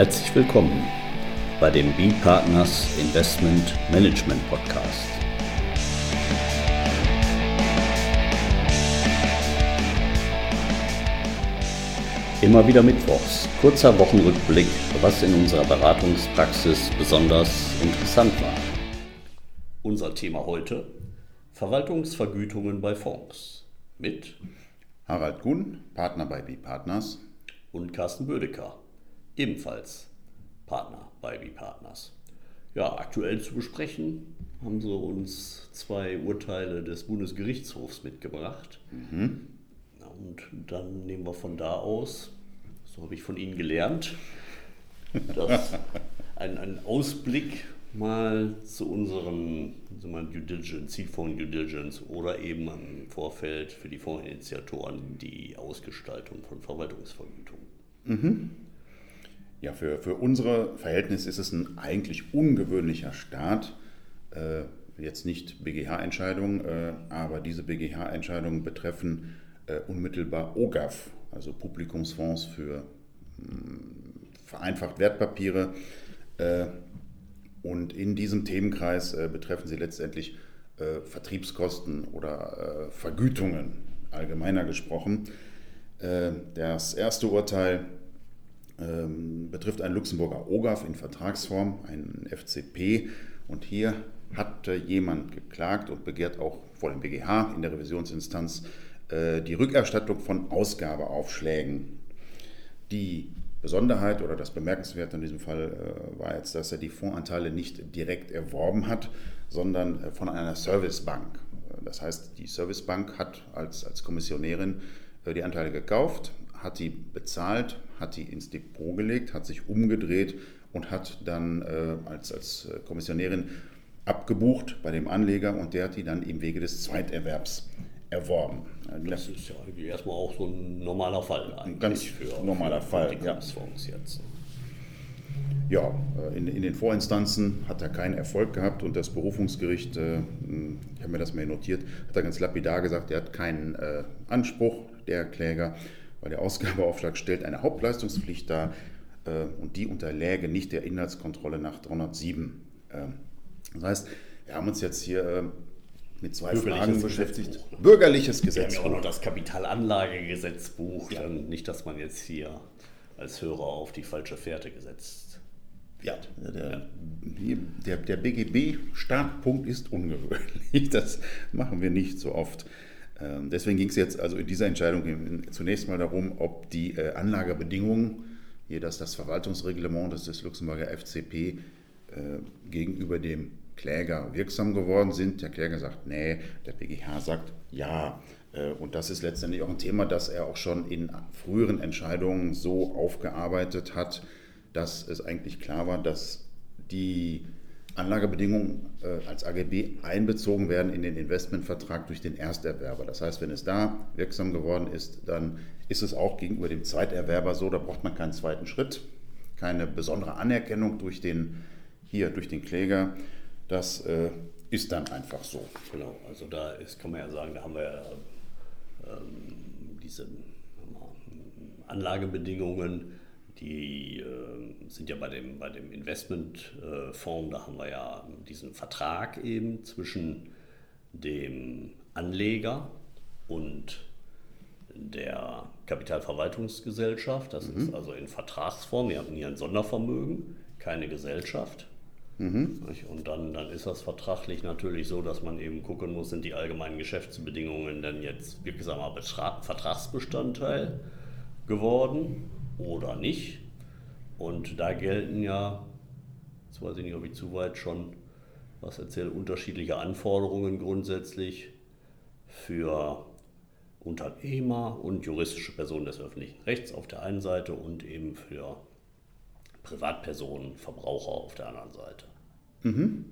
Herzlich willkommen bei dem B-Partners Investment Management Podcast. Immer wieder Mittwochs, kurzer Wochenrückblick, was in unserer Beratungspraxis besonders interessant war. Unser Thema heute: Verwaltungsvergütungen bei Fonds mit Harald Gunn, Partner bei B-Partners und Carsten Bödecker, ebenfalls Partner bei B-Partners. Ja, aktuell zu besprechen haben sie uns zwei Urteile des Bundesgerichtshofs mitgebracht. Mhm. Und dann nehmen wir von da aus, so habe ich von Ihnen gelernt, dass ein, ein Ausblick mal zu unseren mal, Due Diligence, Seedfonds Due Diligence oder eben im Vorfeld für die Fondsinitiatoren die Ausgestaltung von Verwaltungsvergütungen. Mhm. Ja, für, für unsere Verhältnisse ist es ein eigentlich ungewöhnlicher Start. Äh, jetzt nicht BGH-Entscheidungen, äh, aber diese BGH-Entscheidungen betreffen äh, unmittelbar OGAF, also Publikumsfonds für mh, hm, vereinfacht Wertpapiere. Äh, und in diesem Themenkreis äh, betreffen sie letztendlich äh, Vertriebskosten oder Vergütungen, allgemeiner gesprochen. das erste Urteil ähm, betrifft einen Luxemburger OGAF in Vertragsform, einen FCP. Und hier hat jemand geklagt und begehrt auch vor dem BGH in der Revisionsinstanz äh, die Rückerstattung von Ausgabeaufschlägen. Die Besonderheit oder das Bemerkenswerte in diesem Fall äh, war jetzt, dass er die Fondsanteile nicht direkt erworben hat, sondern äh, von einer Servicebank. Das heißt, die Servicebank hat als, als Kommissionärin die Anteile gekauft, hat die bezahlt, hat die ins Depot gelegt, hat sich umgedreht und hat dann äh, als, als Kommissionärin abgebucht bei dem Anleger und der hat die dann im Wege des Zweiterwerbs erworben. Das ist ja erstmal auch so ein normaler Fall eigentlich. Ganz für, normaler für Fall, ja. jetzt. Ja, äh, in, in, den Vorinstanzen hat er keinen Erfolg gehabt und das Berufungsgericht, äh, ich habe mir das mal notiert, hat er ganz lapidar gesagt, er hat keinen äh, Anspruch, der Kläger, weil der Ausgabeaufschlag stellt eine Hauptleistungspflicht dar äh, und die unterläge nicht der Inhaltskontrolle nach 307. Äh, das heißt, wir haben uns jetzt hier äh, mit zwei Fragen beschäftigt. Buch, ne? Bürgerliches Gesetz. Wir haben ja auch noch das Kapitalanlagegesetzbuch. Ja. nicht, dass man jetzt hier als Hörer auf die falsche Fährte gesetzt wird. Ja, der, der, der BGB-Startpunkt ist ungewöhnlich. Das machen wir nicht so oft. Ähm, deswegen ging es jetzt also in dieser Entscheidung zunächst mal darum, ob die äh, Anlagebedingungen, hier das, das Verwaltungsreglement das des Luxemburger FCP äh, gegenüber dem Kläger wirksam geworden sind. Der Kläger sagt, nee, der BGH sagt, ja. Äh, und das ist letztendlich auch ein Thema, das er auch schon in früheren Entscheidungen so aufgearbeitet hat, dass es eigentlich klar war, dass die Anlagebedingungen äh, als AGB einbezogen werden in den Investmentvertrag durch den Ersterwerber. Das heißt, wenn es da wirksam geworden ist, dann ist es auch gegenüber dem Zweiterwerber so, da braucht man keinen zweiten Schritt, keine besondere Anerkennung durch den, hier durch den Kläger. Das äh, ist dann einfach so. Genau, also da ist, kann man ja sagen, da haben wir ähm, diese Anlagebedingungen, die äh, sind ja bei dem, bei dem Investmentfonds, äh, da haben wir ja diesen Vertrag eben zwischen dem Anleger und der Kapitalverwaltungsgesellschaft. Das mhm. ist also in Vertragsform. Wir haben hier ein Sondervermögen, keine Gesellschaft. Mhm. Und dann, dann ist das vertraglich natürlich so, dass man eben gucken muss, sind die allgemeinen Geschäftsbedingungen denn jetzt wirksamer Vertragsbestandteil geworden oder nicht. Und da gelten ja, jetzt weiß ich nicht, ob ich zu weit schon was erzähle, unterschiedliche Anforderungen grundsätzlich für Unternehmer und juristische Personen des öffentlichen Rechts auf der einen Seite und eben für Privatpersonen, Verbraucher auf der anderen Seite. Mhm.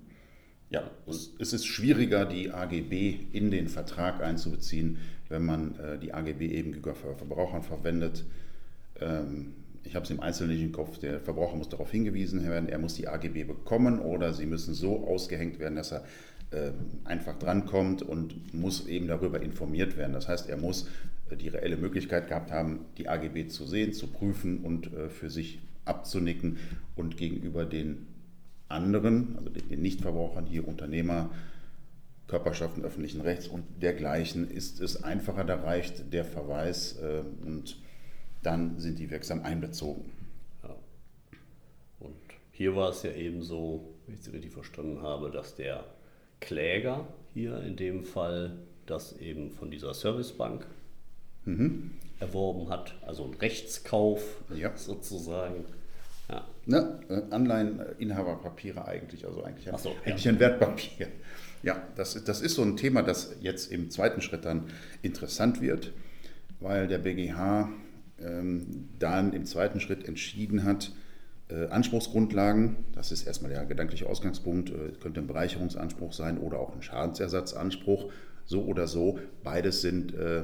Ja, es, es, ist schwieriger, die AGB in den Vertrag einzubeziehen, wenn man äh, die AGB eben gegenüber Verbrauchern verwendet. Ähm, ich habe es im Einzelnen nicht im Kopf, der Verbraucher muss darauf hingewiesen werden, er muss die AGB bekommen oder sie müssen so ausgehängt werden, dass er äh, einfach drankommt und muss eben darüber informiert werden. Das heißt, er muss äh, die reelle Möglichkeit gehabt haben, die AGB zu sehen, zu prüfen und äh, für sich abzunicken und gegenüber den anderen, also den Nichtverbrauchern, hier Unternehmer, Körperschaften öffentlichen Rechts und dergleichen, ist es einfacher, da reicht der Verweis äh, und dann sind die wirksam einbezogen. Ja. Und hier war es ja eben so, wenn ich es richtig verstanden habe, dass der Kläger hier in dem Fall das eben von dieser Servicebank mhm. erworben hat, also ein Rechtskauf ja. sozusagen. Ja. Ne, Anleiheninhaberpapiere eigentlich, also eigentlich, so, eigentlich ja. ein Wertpapier. Ja, das, das ist so ein Thema, das jetzt im zweiten Schritt dann interessant wird, weil der BGH dann im zweiten Schritt entschieden hat, äh, Anspruchsgrundlagen, das ist erstmal der gedankliche Ausgangspunkt, äh, könnte ein Bereicherungsanspruch sein oder auch ein Schadensersatzanspruch, so oder so. Beides sind, äh,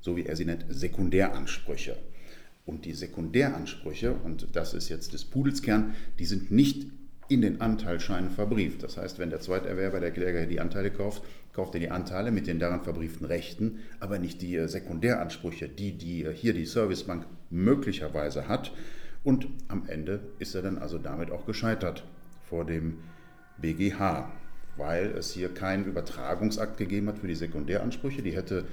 so wie er sie nennt, Sekundäransprüche. Und die Sekundäransprüche, und das ist jetzt des Pudelskern, die sind nicht in den Anteilsscheinen verbrieft. Das heißt, wenn der Zweiterwerber, der Kläger die Anteile kauft, kauft er die Anteile mit den daran verbrieften Rechten, aber nicht die äh, Sekundäransprüche, die, die äh, hier die Servicebank möglicherweise hat. Und am Ende ist er dann also damit auch gescheitert vor dem BGH, weil es hier keinen Übertragungsakt gegeben hat für die Sekundäransprüche. Die hätte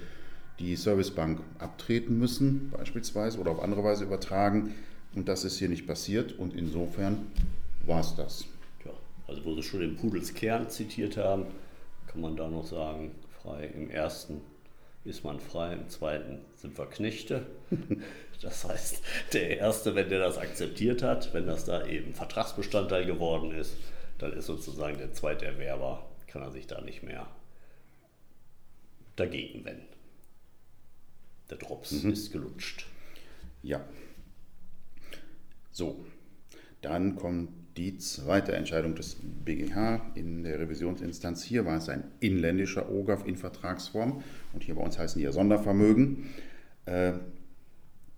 die Servicebank abtreten müssen, beispielsweise, oder auf andere Weise übertragen. Und das ist hier nicht passiert. Und insofern war es das. Also wo Sie schon den Pudels Kern zitiert haben, kann man da noch sagen, frei im ersten ist man frei, im zweiten sind wir Knechte. Das heißt, der Erste, wenn der das akzeptiert hat, wenn das da eben Vertragsbestandteil geworden ist, dann ist sozusagen der zweite Erwerber, kann er sich da nicht mehr dagegen wenden. Der Drops mhm. ist gelutscht. Ja. So, dann kommt die zweite Entscheidung des BGH in der Revisionsinstanz. Hier war es ein inländischer OGAF in Vertragsform und hier bei uns heißen die ja Sondervermögen. Äh,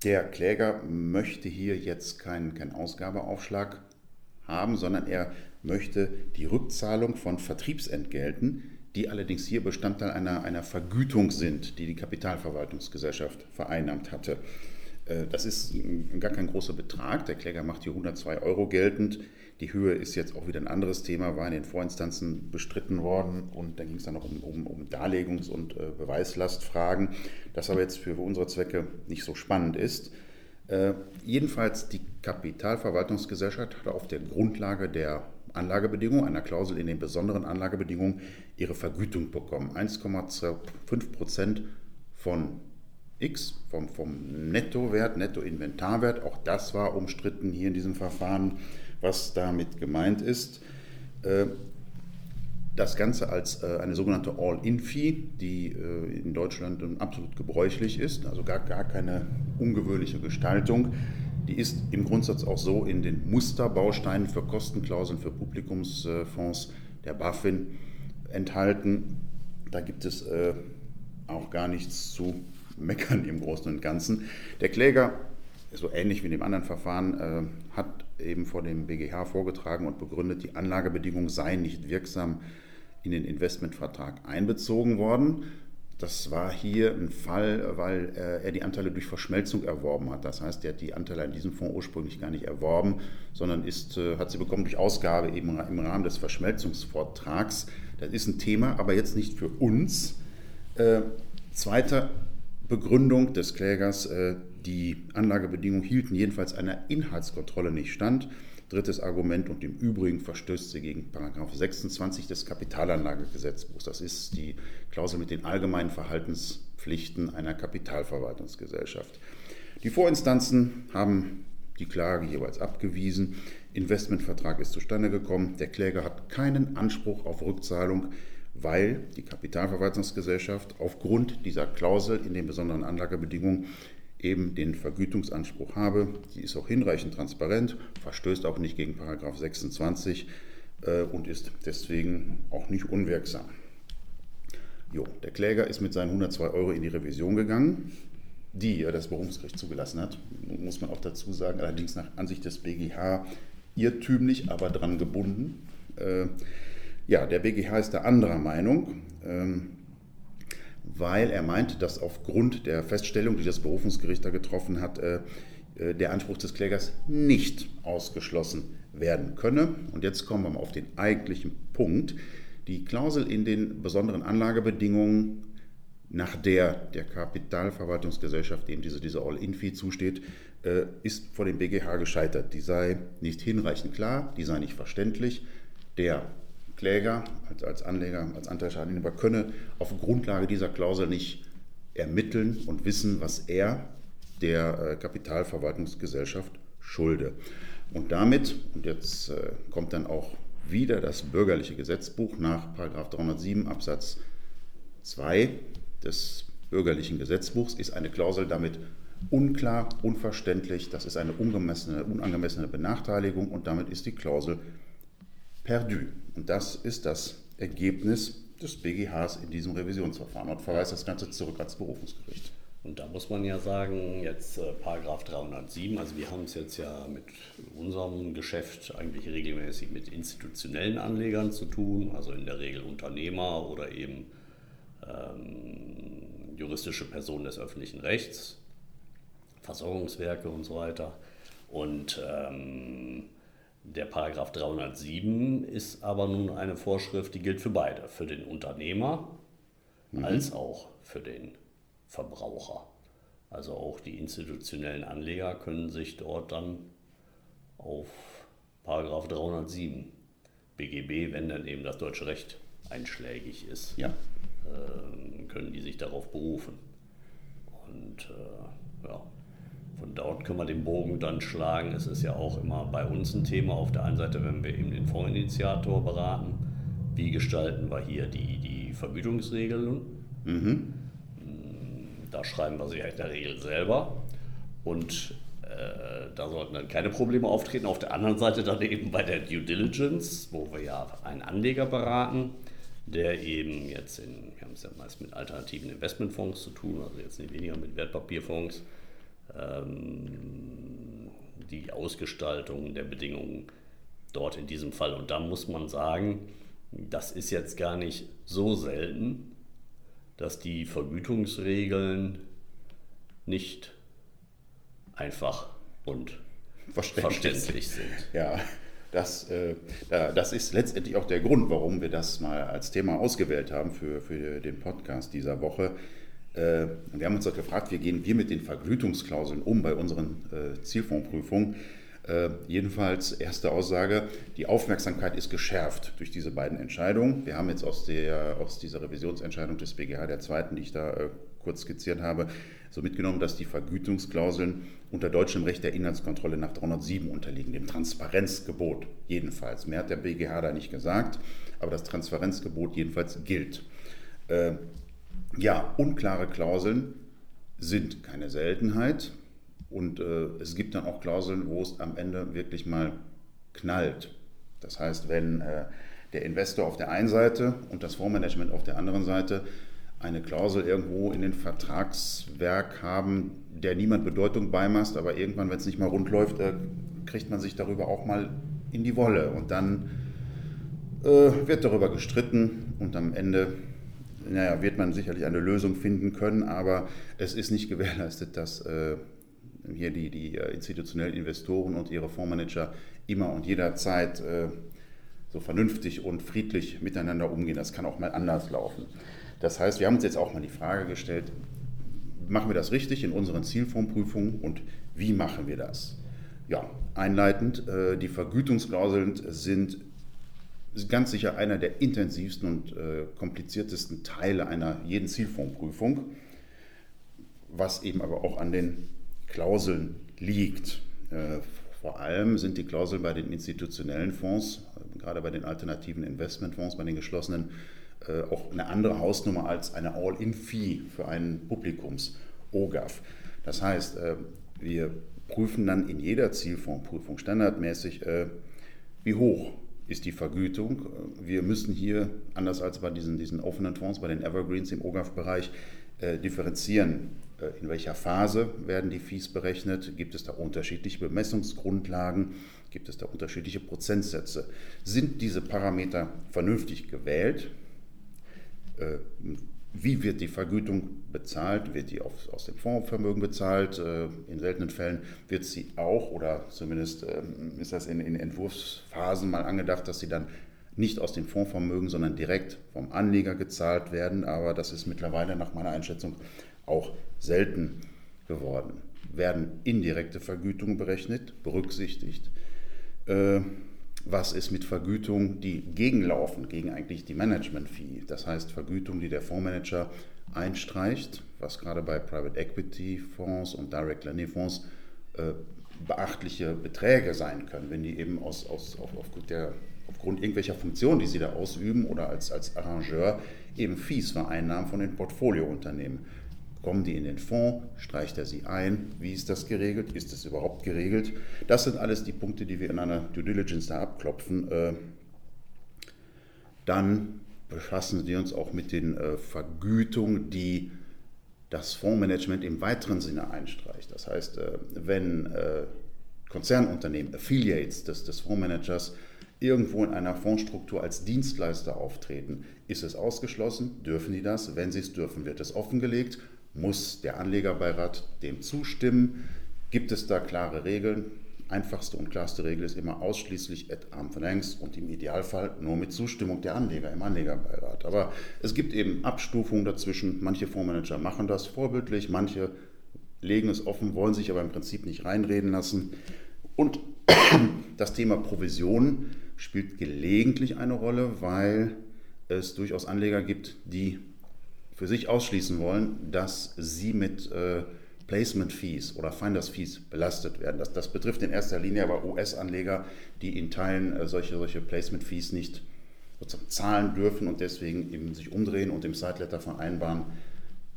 der Kläger möchte hier jetzt keinen kein Ausgabeaufschlag haben, sondern er möchte die Rückzahlung von Vertriebsentgelten, die allerdings hier Bestandteil einer, einer Vergütung sind, die die Kapitalverwaltungsgesellschaft vereinnahmt hatte. Äh, das ist gar kein großer Betrag. Der Kläger macht hier 102 Euro geltend. Die Höhe ist jetzt auch wieder ein anderes Thema, war in den Vorinstanzen bestritten worden und dann ging es dann noch um, um, um Darlegungs- und äh, Beweislastfragen, das aber jetzt für unsere Zwecke nicht so spannend ist. Äh, jedenfalls die Kapitalverwaltungsgesellschaft hat auf der Grundlage der Anlagebedingungen, einer Klausel in den besonderen Anlagebedingungen, ihre Vergütung bekommen. 1,25 Prozent von X, vom, vom Nettowert, Nettoinventarwert. Auch das war umstritten hier in diesem Verfahren, was damit gemeint ist. Äh, das Ganze als äh, eine sogenannte All-In-Fee, die äh, in Deutschland absolut gebräuchlich ist, also gar, gar keine ungewöhnliche Gestaltung. Die ist im Grundsatz auch so in den Musterbausteinen für Kostenklauseln für Publikumsfonds der BaFin enthalten. Da gibt es auch gar nichts zu meckern im Großen und Ganzen. Der Kläger, so ähnlich wie in dem anderen Verfahren, hat eben vor dem BGH vorgetragen und begründet, die Anlagebedingungen seien nicht wirksam in den Investmentvertrag einbezogen worden. Das war hier ein Fall, weil äh, er die Anteile durch Verschmelzung erworben hat. Das heißt, er hat die Anteile in diesem Fonds ursprünglich gar nicht erworben, sondern ist, äh, hat sie bekommen durch Ausgabe eben im Rahmen des Verschmelzungsvortrags. Das ist ein Thema, aber jetzt nicht für uns. Äh, zweiter Begründung des Klägers, äh, die Anlagebedingungen hielten jedenfalls einer Inhaltskontrolle nicht stand. Drittes Argument und im Übrigen verstößt sie gegen 26 des Kapitalanlagegesetzbuchs. Das ist die Klausel mit den allgemeinen Verhaltenspflichten einer Kapitalverwaltungsgesellschaft. Die Vorinstanzen haben die Klage jeweils abgewiesen. Investmentvertrag ist zustande gekommen. Der Kläger hat keinen Anspruch auf Rückzahlung weil die Kapitalverwaltungsgesellschaft aufgrund dieser Klausel in den besonderen Anlagebedingungen eben den Vergütungsanspruch habe. Die ist auch hinreichend transparent, verstößt auch nicht gegen Paragraph 26 äh, und ist deswegen auch nicht unwirksam. Jo, der Kläger ist mit seinen 102 Euro in die Revision gegangen, die ja das Berufungsgericht zugelassen hat, muss man auch dazu sagen, allerdings nach Ansicht des BGH irrtümlich, aber dran gebunden. Äh, ja, der BGH ist da anderer Meinung, ähm, weil er meint, dass aufgrund der Feststellung, die das Berufungsgericht da getroffen hat, äh, äh, der Anspruch des Klägers nicht ausgeschlossen werden könne. Und jetzt kommen wir mal auf den eigentlichen Punkt. Die Klausel in den besonderen Anlagebedingungen, nach der der Kapitalverwaltungsgesellschaft eben diese, diese All-In-Fee zusteht, äh, ist vor dem BGH gescheitert. Die sei nicht hinreichend klar, die sei nicht verständlich. Der Kläger als, als Anleger, als Anteilschadeninhaber könne auf Grundlage dieser Klausel nicht ermitteln und wissen, was er der äh, Kapitalverwaltungsgesellschaft schulde. Und damit, und jetzt äh, kommt dann auch wieder das bürgerliche Gesetzbuch nach 307 Absatz 2 des bürgerlichen Gesetzbuchs, ist eine Klausel damit unklar, unverständlich, das ist eine unangemessene Benachteiligung und damit ist die Klausel perdu. Und das ist das Ergebnis des BGHs in diesem Revisionsverfahren und verweist das Ganze zurück ans Berufungsgericht. Und da muss man ja sagen, jetzt äh, Paragraph 307, also wir haben es jetzt ja mit unserem Geschäft eigentlich regelmäßig mit institutionellen Anlegern zu tun, also in der Regel Unternehmer oder eben ähm, juristische Personen des öffentlichen Rechts, Versorgungswerke und so weiter. Und ähm, der Paragraph 307 ist aber nun eine Vorschrift, die gilt für beide, für den Unternehmer mhm. als auch für den Verbraucher. Also auch die institutionellen Anleger können sich dort dann auf Paragraph 307 BGB, wenn dann eben das deutsche Recht einschlägig ist, ja. äh, können die sich darauf berufen. Und äh, ja, von dort können wir den Bogen dann schlagen. Es ist ja auch immer bei uns ein Thema. Auf der einen Seite, wenn wir eben den Fondsinitiator beraten, wie gestalten wir hier die, die Vergütungsregeln. Mhm. Da schreiben wir sie ja in der Regel selber. Und äh, da sollten dann keine Probleme auftreten. Auf der anderen Seite dann eben bei der Due Diligence, wo wir ja einen Anleger beraten, der eben jetzt in, wir haben es ja meist mit alternativen Investmentfonds zu tun, also jetzt nicht weniger mit Wertpapierfonds, ähm, die Ausgestaltung der Bedingungen dort in diesem Fall. Und da muss man sagen, das ist jetzt gar nicht so selten, dass die Vergütungsregeln nicht einfach und verständlich, verständlich sind. Ja, das, äh, das ist letztendlich auch der Grund, warum wir das mal als Thema ausgewählt haben für, für den Podcast dieser Woche. Äh, wir haben uns doch gefragt, wie gehen wir mit den Vergütungsklauseln um bei unseren äh, Zielfondsprüfungen. Äh, jedenfalls erste Aussage, die Aufmerksamkeit ist geschärft durch diese beiden Entscheidungen. Wir haben jetzt aus, der, aus dieser Revisionsentscheidung des BGH, der zweiten, die ich da äh, kurz skizziert habe, so mitgenommen, dass die Vergütungsklauseln unter deutschem Recht der Inhaltskontrolle nach 307 unterliegen, dem Transparenzgebot jedenfalls. Mehr hat der BGH da nicht gesagt, aber das Transparenzgebot jedenfalls gilt. Äh, ja, unklare Klauseln sind keine Seltenheit. Und äh, es gibt dann auch Klauseln, wo es am Ende wirklich mal knallt. Das heißt, wenn äh, der Investor auf der einen Seite und das Fondsmanagement auf der anderen Seite eine Klausel irgendwo in den Vertragswerk haben, der niemand Bedeutung beimasst, aber irgendwann, wenn es nicht mal rund läuft, äh, kriegt man sich darüber auch mal in die Wolle. Und dann äh, wird darüber gestritten und am Ende naja, wird man sicherlich eine Lösung finden können, aber es ist nicht gewährleistet, dass äh, hier die, die äh, institutionellen Investoren und ihre Fondsmanager immer und jederzeit äh, so vernünftig und friedlich miteinander umgehen. Das kann auch mal anders laufen. Das heißt, wir haben uns jetzt auch mal die Frage gestellt, machen wir das richtig in unseren Zielfondsprüfungen und wie machen wir das? Ja, einleitend, äh, die Vergütungsklauseln sind ganz sicher einer der intensivsten und kompliziertesten Teile einer jeden Zielfondsprüfung, was eben aber auch an den Klauseln liegt. Äh, vor allem sind die Klauseln bei den institutionellen Fonds, gerade bei den alternativen Investmentfonds, bei den geschlossenen, äh, auch eine andere Hausnummer als eine All-in-Fee für einen Publikums-OGAF. Das heißt, äh, wir prüfen dann in jeder Zielfondsprüfung standardmäßig, wie hoch ist die Vergütung. Wir müssen hier, anders als bei diesen, diesen offenen Fonds, bei den Evergreens im OGAF-Bereich, differenzieren äh, in welcher Phase werden die Fees berechnet? Gibt es da unterschiedliche Bemessungsgrundlagen? Gibt es da unterschiedliche Prozentsätze? Sind diese Parameter vernünftig gewählt? Äh, wie wird die Vergütung bezahlt? Wird die auf, aus dem Fondsvermögen bezahlt? Äh, in seltenen Fällen wird sie auch, oder zumindest ähm, ist das in, in Entwurfsphasen mal angedacht, dass sie dann nicht aus dem Fondsvermögen, sondern direkt vom Anleger gezahlt werden. Aber das ist mittlerweile nach meiner Einschätzung auch selten geworden. Werden indirekte Vergütungen berechnet, berücksichtigt? Was ist mit Vergütungen, die gegenlaufen, gegen eigentlich die Management-Fee? Das heißt Vergütungen, die der Fondsmanager einstreicht, was gerade bei Private Equity Fonds und Direct Lending Fonds äh, beachtliche Beträge sein können, wenn die eben aus, aus, auf, aufgrund, der, aufgrund irgendwelcher Funktionen, die sie da ausüben oder als, als Arrangeur eben Fees vereinnahmen von den Portfoliounternehmen. Kommen die in den Fonds? Streicht er sie ein? Wie ist das geregelt? Ist es überhaupt geregelt? Das sind alles die Punkte, die wir in einer Due Diligence da abklopfen. Äh, dann befassen wir uns auch mit den äh, Vergütungen, die das Fondsmanagement im weiteren Sinne einstreicht. Das heißt, äh, wenn Konzernunternehmen, Affiliates des, des Fondsmanagers irgendwo in einer Fondsstruktur als Dienstleister auftreten, ist es ausgeschlossen, dürfen die das? Wenn sie es dürfen, wird es offengelegt muss der Anlegerbeirat dem zustimmen? Gibt es da klare Regeln? Einfachste und klarste Regel ist immer ausschließlich at arm's length und im Idealfall nur mit Zustimmung der Anleger im Anlegerbeirat. Aber es gibt eben Abstufungen dazwischen. Manche Fondsmanager machen das vorbildlich, manche legen es offen, wollen sich aber im Prinzip nicht reinreden lassen. Und das Thema Provision spielt gelegentlich eine Rolle, weil es durchaus Anleger gibt, die für sich ausschließen wollen, dass sie mit äh, Placement Fees oder Finders Fees belastet werden. Das, das betrifft in erster Linie aber US-Anleger, die in Teilen äh, solche, solche Placement Fees nicht sozusagen zahlen dürfen und deswegen eben sich umdrehen und im Sideletter vereinbaren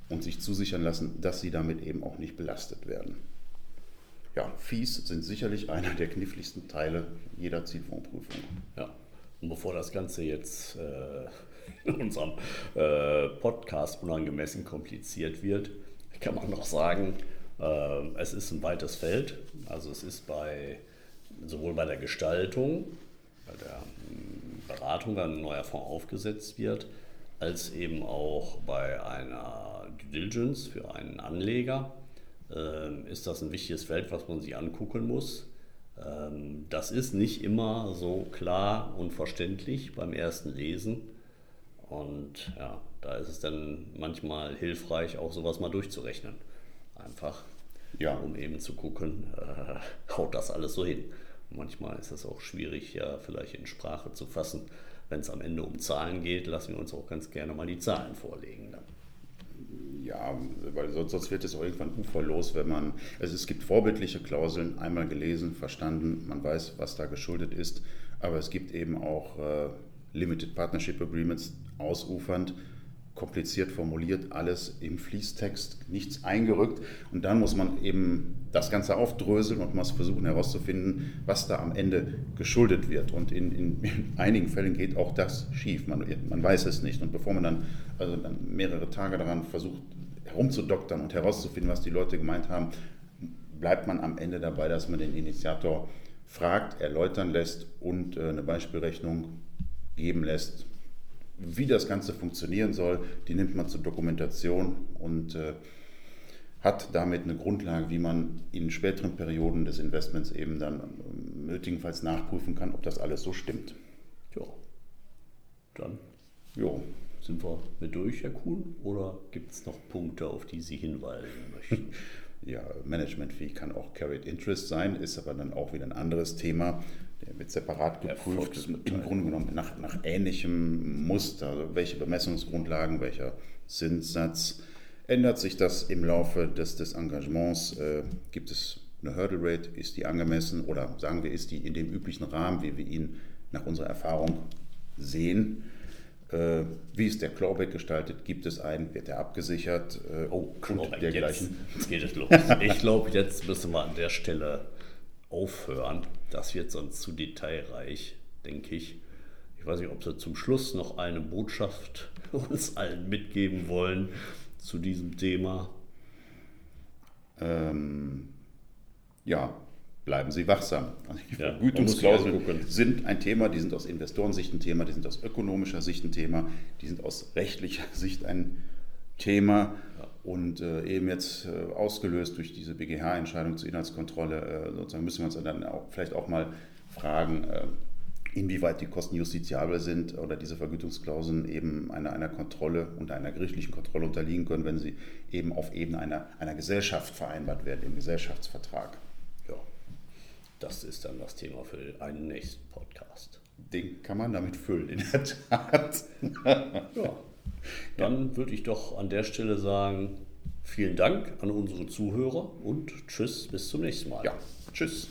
und sich zusichern lassen, dass sie damit eben auch nicht belastet werden. Ja, Fees sind sicherlich einer der kniffligsten Teile jeder Zielfondsprüfung. Ja, und bevor das Ganze jetzt äh, in unserem äh, Podcast unangemessen kompliziert wird, kann man noch sagen, äh, es ist ein weites Feld. Also es ist bei sowohl bei der Gestaltung, bei der hm, Beratung, wenn ein neuer Fonds aufgesetzt wird, als eben auch bei einer Due Diligence für einen Anleger äh, ist das ein wichtiges Feld, was man sich angucken muss. Ähm, das ist nicht immer so klar und verständlich beim ersten Lesen. Und ja, da ist es dann manchmal hilfreich, auch sowas mal durchzurechnen. Einfach, ja. um eben zu gucken, äh, haut das alles so hin. Manchmal ist es auch schwierig, ja, vielleicht in Sprache zu fassen. Wenn es am Ende um Zahlen geht, lassen wir uns auch ganz gerne mal die Zahlen vorlegen. Dann. Ja, weil sonst, sonst wird es auch irgendwann uferlos, wenn man. Also es gibt vorbildliche Klauseln, einmal gelesen, verstanden, man weiß, was da geschuldet ist, aber es gibt eben auch äh, Limited Partnership Agreements, ausufernd, kompliziert formuliert, alles im Fließtext, nichts eingerückt. Und dann muss man eben das Ganze aufdröseln und muss versuchen herauszufinden, was da am Ende geschuldet wird. Und in, in, in einigen Fällen geht auch das schief. Man, man, weiß es nicht. Und bevor man dann, also dann mehrere Tage daran versucht, herumzudoktern und herauszufinden, was die Leute gemeint haben, bleibt man am Ende dabei, dass man den Initiator fragt, erläutern lässt und äh, eine Beispielrechnung geben lässt, wie das Ganze funktionieren soll. Die nimmt man zur Dokumentation und äh, hat damit eine Grundlage, wie man in späteren Perioden des Investments eben dann äh, nötigenfalls nachprüfen kann, ob das alles so stimmt. Ja, dann jo. sind wir mit durch, Herr Kuhn, oder gibt es noch Punkte, auf die Sie hinweisen möchten? ja, Management-Fee kann auch Carried Interest sein, ist aber dann auch wieder ein anderes Thema. Der wird separat geprüft, im Grunde genommen nach, nach ähnlichem Muster. Also welche Bemessungsgrundlagen, welcher Zinssatz. Ändert sich das im Laufe des, des Engagements? Äh, gibt es eine Hurdle Rate? Ist die angemessen oder sagen wir, ist die in dem üblichen Rahmen, wie wir ihn nach unserer Erfahrung sehen? Äh, wie ist der Clawback gestaltet? Gibt es einen? Wird er abgesichert? Äh, oh, Clawback, dergleichen. Jetzt, jetzt geht es los. ich glaube, jetzt müssen wir an der Stelle aufhören. Das wird sonst zu detailreich, denke ich. Ich weiß nicht, ob Sie zum Schluss noch eine Botschaft uns allen mitgeben wollen zu diesem Thema. Ähm, ja, bleiben Sie wachsam. Also die ja, Vergütungsklauseln sind ein Thema, die sind aus Investorensicht ein Thema, die sind aus ökonomischer Sicht ein Thema, die sind aus rechtlicher Sicht ein Thema. Und äh, eben jetzt äh, ausgelöst durch diese BGH-Entscheidung zur Inhaltskontrolle, äh, sozusagen müssen wir uns dann auch, vielleicht auch mal fragen, äh, inwieweit die Kosten justiziabel sind oder diese Vergütungsklauseln eben einer, einer Kontrolle und einer gerichtlichen Kontrolle unterliegen können, wenn sie eben auf Ebene einer, einer Gesellschaft vereinbart werden, im Gesellschaftsvertrag. Ja, das ist dann das Thema für einen nächsten Podcast. Den kann man damit füllen, in der Tat. ja. Dann würde ich doch an der Stelle sagen, vielen Dank an unsere Zuhörer und tschüss, bis zum nächsten Mal. Ja, tschüss.